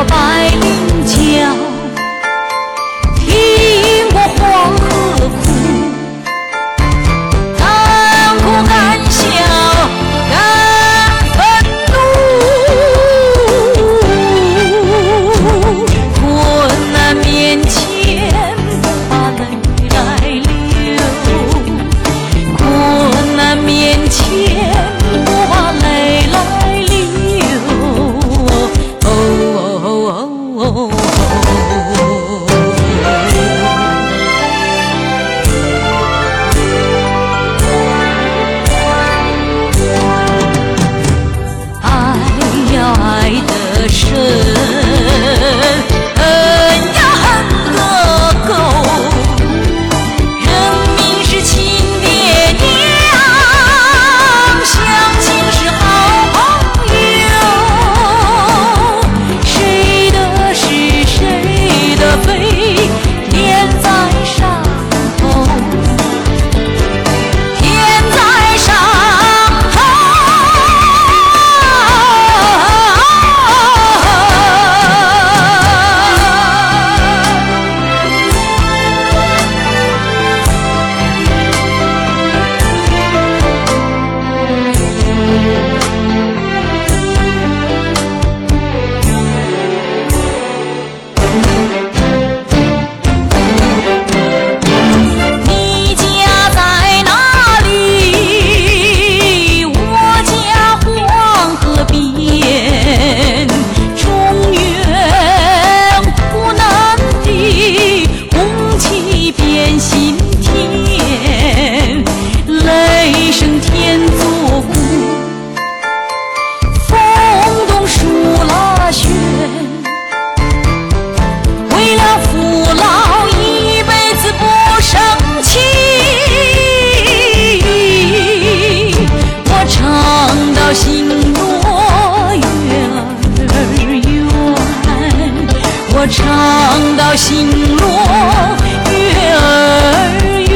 过百我唱到星落月儿圆